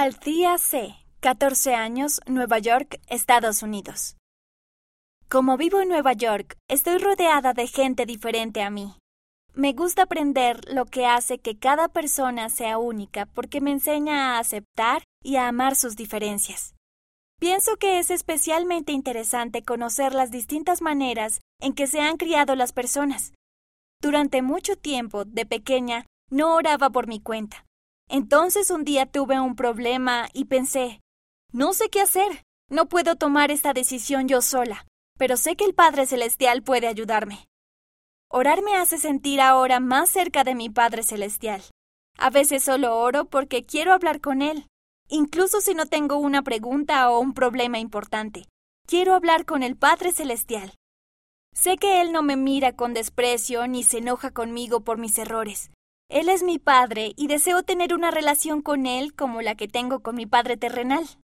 Althea C., 14 años, Nueva York, Estados Unidos. Como vivo en Nueva York, estoy rodeada de gente diferente a mí. Me gusta aprender lo que hace que cada persona sea única porque me enseña a aceptar y a amar sus diferencias. Pienso que es especialmente interesante conocer las distintas maneras en que se han criado las personas. Durante mucho tiempo, de pequeña, no oraba por mi cuenta. Entonces un día tuve un problema y pensé, no sé qué hacer, no puedo tomar esta decisión yo sola, pero sé que el Padre Celestial puede ayudarme. Orar me hace sentir ahora más cerca de mi Padre Celestial. A veces solo oro porque quiero hablar con Él, incluso si no tengo una pregunta o un problema importante. Quiero hablar con el Padre Celestial. Sé que Él no me mira con desprecio ni se enoja conmigo por mis errores. Él es mi Padre y deseo tener una relación con Él como la que tengo con mi Padre terrenal.